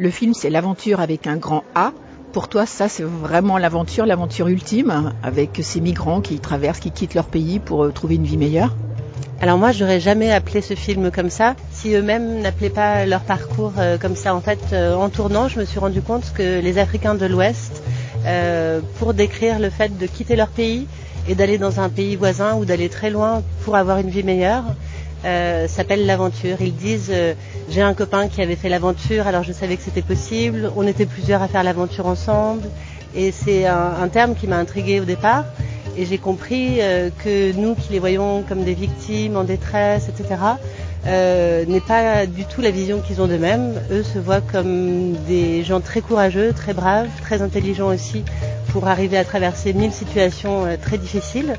Le film, c'est l'aventure avec un grand A. Pour toi, ça, c'est vraiment l'aventure, l'aventure ultime, avec ces migrants qui traversent, qui quittent leur pays pour euh, trouver une vie meilleure alors moi, j'aurais jamais appelé ce film comme ça si eux-mêmes n'appelaient pas leur parcours euh, comme ça. En fait, euh, en tournant, je me suis rendu compte que les Africains de l'Ouest, pour décrire le fait de quitter leur pays et d'aller dans un pays voisin ou d'aller très loin pour avoir une vie meilleure, euh, s'appelle l'aventure. Ils disent euh, j'ai un copain qui avait fait l'aventure, alors je savais que c'était possible. On était plusieurs à faire l'aventure ensemble, et c'est un, terme qui m'a intrigué au départ. Et j'ai compris euh, que nous qui les voyons comme des victimes en détresse, etc., n'est pas du tout la vision qu'ils ont d'eux-mêmes. Eux se voient comme des gens très courageux, très braves, très intelligents aussi, pour arriver à traverser mille situations très difficiles.